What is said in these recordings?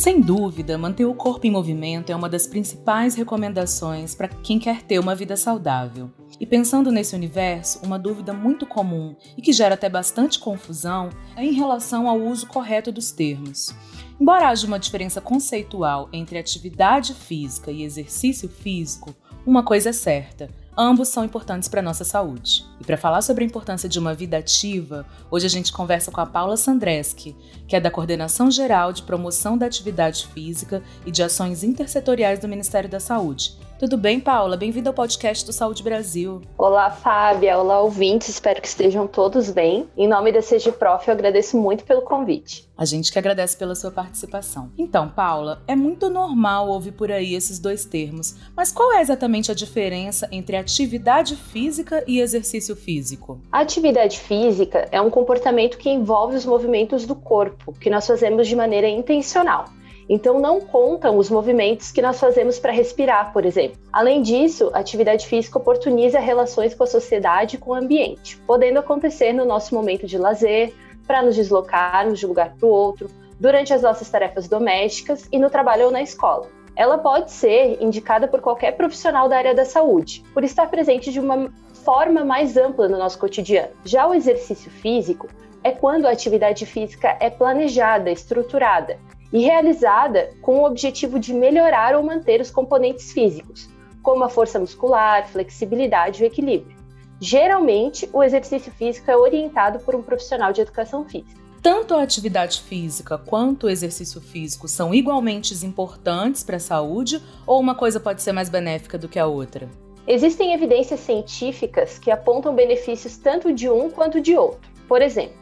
Sem dúvida, manter o corpo em movimento é uma das principais recomendações para quem quer ter uma vida saudável. E pensando nesse universo, uma dúvida muito comum e que gera até bastante confusão é em relação ao uso correto dos termos. Embora haja uma diferença conceitual entre atividade física e exercício físico, uma coisa é certa: ambos são importantes para a nossa saúde. E para falar sobre a importância de uma vida ativa, hoje a gente conversa com a Paula Sandreski, que é da Coordenação Geral de Promoção da Atividade Física e de Ações Intersetoriais do Ministério da Saúde. Tudo bem, Paula? Bem-vinda ao podcast do Saúde Brasil. Olá, Fábia. Olá, ouvintes. Espero que estejam todos bem. Em nome da CG Prof, eu agradeço muito pelo convite. A gente que agradece pela sua participação. Então, Paula, é muito normal ouvir por aí esses dois termos, mas qual é exatamente a diferença entre atividade física e exercício físico? A atividade física é um comportamento que envolve os movimentos do corpo, que nós fazemos de maneira intencional. Então, não contam os movimentos que nós fazemos para respirar, por exemplo. Além disso, a atividade física oportuniza relações com a sociedade e com o ambiente, podendo acontecer no nosso momento de lazer, para nos deslocarmos de um lugar para o outro, durante as nossas tarefas domésticas e no trabalho ou na escola. Ela pode ser indicada por qualquer profissional da área da saúde, por estar presente de uma forma mais ampla no nosso cotidiano. Já o exercício físico é quando a atividade física é planejada, estruturada e realizada com o objetivo de melhorar ou manter os componentes físicos, como a força muscular, flexibilidade e o equilíbrio. Geralmente, o exercício físico é orientado por um profissional de educação física. Tanto a atividade física quanto o exercício físico são igualmente importantes para a saúde ou uma coisa pode ser mais benéfica do que a outra? Existem evidências científicas que apontam benefícios tanto de um quanto de outro. Por exemplo,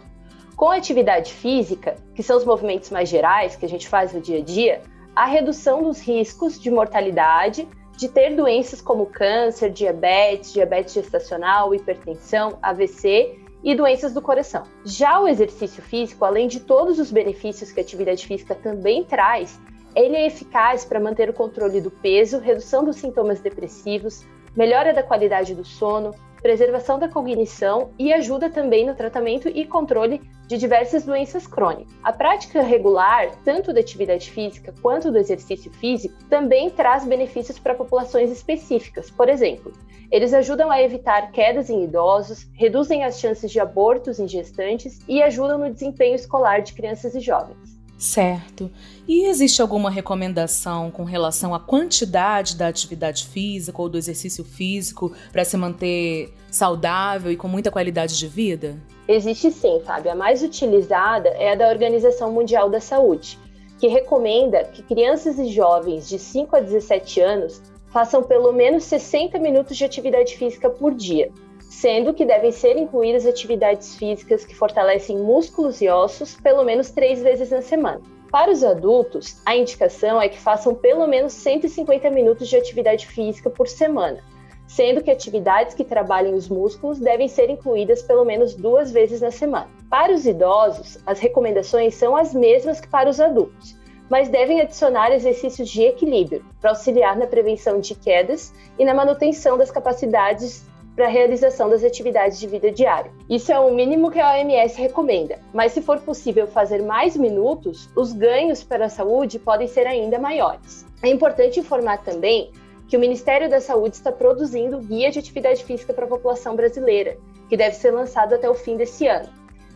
com a atividade física, que são os movimentos mais gerais que a gente faz no dia a dia, a redução dos riscos de mortalidade, de ter doenças como câncer, diabetes, diabetes gestacional, hipertensão, AVC e doenças do coração. Já o exercício físico, além de todos os benefícios que a atividade física também traz, ele é eficaz para manter o controle do peso, redução dos sintomas depressivos, melhora da qualidade do sono, preservação da cognição e ajuda também no tratamento e controle de diversas doenças crônicas. A prática regular, tanto da atividade física quanto do exercício físico, também traz benefícios para populações específicas. Por exemplo, eles ajudam a evitar quedas em idosos, reduzem as chances de abortos em gestantes e ajudam no desempenho escolar de crianças e jovens. Certo. E existe alguma recomendação com relação à quantidade da atividade física ou do exercício físico para se manter saudável e com muita qualidade de vida? Existe sim, Fábio. A mais utilizada é a da Organização Mundial da Saúde, que recomenda que crianças e jovens de 5 a 17 anos façam pelo menos 60 minutos de atividade física por dia, sendo que devem ser incluídas atividades físicas que fortalecem músculos e ossos pelo menos três vezes na semana. Para os adultos, a indicação é que façam pelo menos 150 minutos de atividade física por semana, sendo que atividades que trabalhem os músculos devem ser incluídas pelo menos duas vezes na semana. Para os idosos, as recomendações são as mesmas que para os adultos, mas devem adicionar exercícios de equilíbrio para auxiliar na prevenção de quedas e na manutenção das capacidades para a realização das atividades de vida diária. Isso é o mínimo que a OMS recomenda, mas se for possível fazer mais minutos, os ganhos para a saúde podem ser ainda maiores. É importante informar também que o Ministério da Saúde está produzindo o Guia de Atividade Física para a População Brasileira, que deve ser lançado até o fim desse ano.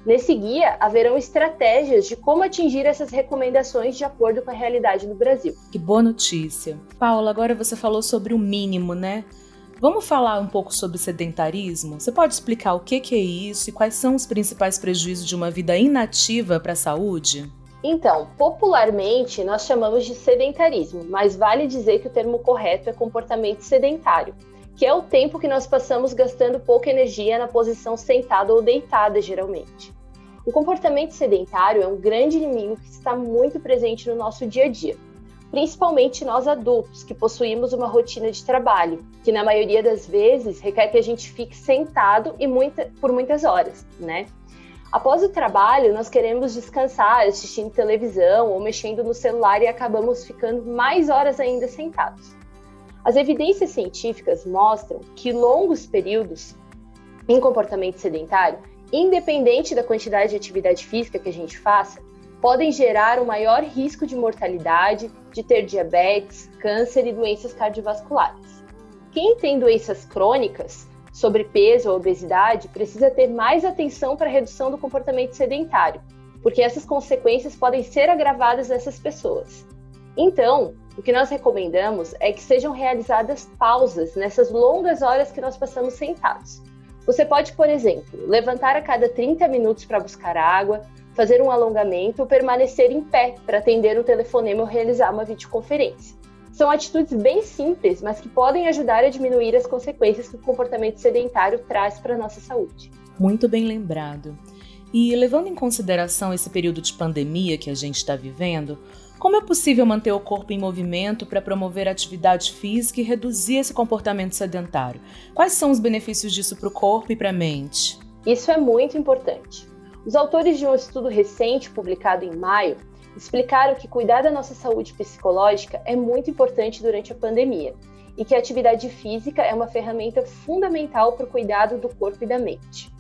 Nesse guia, haverão estratégias de como atingir essas recomendações de acordo com a realidade do Brasil. Que boa notícia. Paula, agora você falou sobre o mínimo, né? Vamos falar um pouco sobre sedentarismo? Você pode explicar o que, é isso e quais são os principais prejuízos de uma vida inativa para a saúde? Então, popularmente nós chamamos de sedentarismo, mas vale dizer que o termo correto é comportamento sedentário, que é o tempo que nós passamos gastando pouca energia na posição sentada ou deitada, geralmente. O comportamento sedentário é um grande inimigo que está muito presente no nosso dia a dia principalmente nós adultos, que possuímos uma rotina de trabalho, que na maioria das vezes requer que a gente fique sentado e muita, por muitas horas, né? Após o trabalho, nós queremos descansar assistindo televisão ou mexendo no celular e acabamos ficando mais horas ainda sentados. As evidências científicas mostram que longos períodos em comportamento sedentário, independente da quantidade de atividade física que a gente faça, podem gerar um maior risco de mortalidade, de ter diabetes, câncer e doenças cardiovasculares. Quem tem doenças crônicas sobrepeso ou obesidade precisa ter mais atenção para a redução do comportamento sedentário, porque essas consequências podem ser agravadas nessas pessoas. Então, o que nós recomendamos é que sejam realizadas pausas nessas longas horas que nós passamos sentados. Você pode, por exemplo, levantar a cada 30 minutos para buscar água, fazer um alongamento ou permanecer em pé para atender um telefonema ou realizar uma videoconferência. São atitudes bem simples, mas que podem ajudar a diminuir as consequências que o comportamento sedentário traz para a nossa saúde. Muito bem lembrado. E levando em consideração esse período de pandemia que a gente está vivendo, como é possível manter o corpo em movimento para promover atividade física e reduzir esse comportamento sedentário? Quais são os benefícios disso para o corpo e para a mente? Isso é muito importante. Os autores de um estudo recente publicado em maio explicaram que cuidar da nossa saúde psicológica é muito importante durante a pandemia e que a atividade física é uma ferramenta fundamental para o cuidado do corpo e da mente.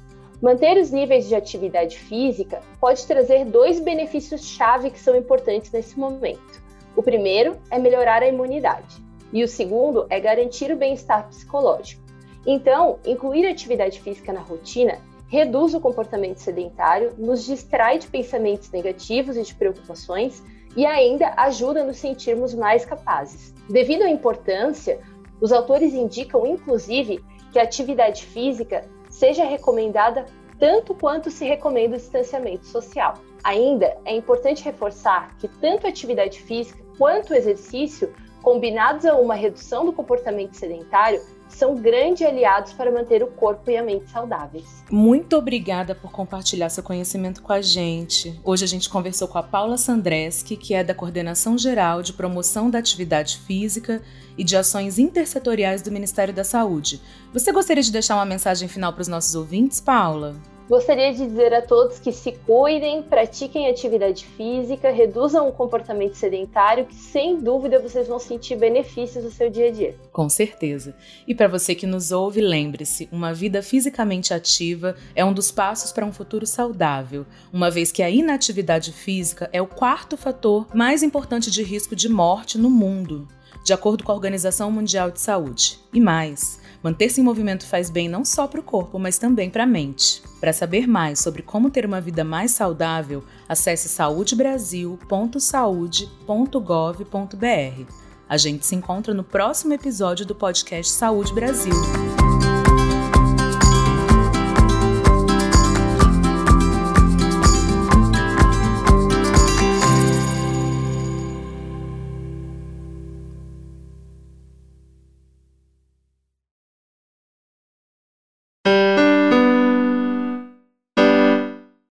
Manter os níveis de atividade física pode trazer dois benefícios-chave que são importantes nesse momento. O primeiro é melhorar a imunidade, e o segundo é garantir o bem-estar psicológico. Então, incluir atividade física na rotina reduz o comportamento sedentário, nos distrai de pensamentos negativos e de preocupações e ainda ajuda a nos sentirmos mais capazes. Devido à importância, os autores indicam, inclusive, que a atividade física seja recomendada tanto quanto se recomenda o distanciamento social. Ainda é importante reforçar que tanto a atividade física quanto o exercício, combinados a uma redução do comportamento sedentário, são grandes aliados para manter o corpo e a mente saudáveis. Muito obrigada por compartilhar seu conhecimento com a gente. Hoje a gente conversou com a Paula Sandreski, que é da Coordenação Geral de Promoção da Atividade Física e de Ações Intersetoriais do Ministério da Saúde. Você gostaria de deixar uma mensagem final para os nossos ouvintes, Paula? Gostaria de dizer a todos que se cuidem, pratiquem atividade física, reduzam o comportamento sedentário, que sem dúvida vocês vão sentir benefícios no seu dia a dia. Com certeza. E para você que nos ouve, lembre-se: uma vida fisicamente ativa é um dos passos para um futuro saudável, uma vez que a inatividade física é o quarto fator mais importante de risco de morte no mundo, de acordo com a Organização Mundial de Saúde. E mais. Manter-se em movimento faz bem não só para o corpo, mas também para a mente. Para saber mais sobre como ter uma vida mais saudável, acesse saudebrasil.saude.gov.br. A gente se encontra no próximo episódio do podcast Saúde Brasil.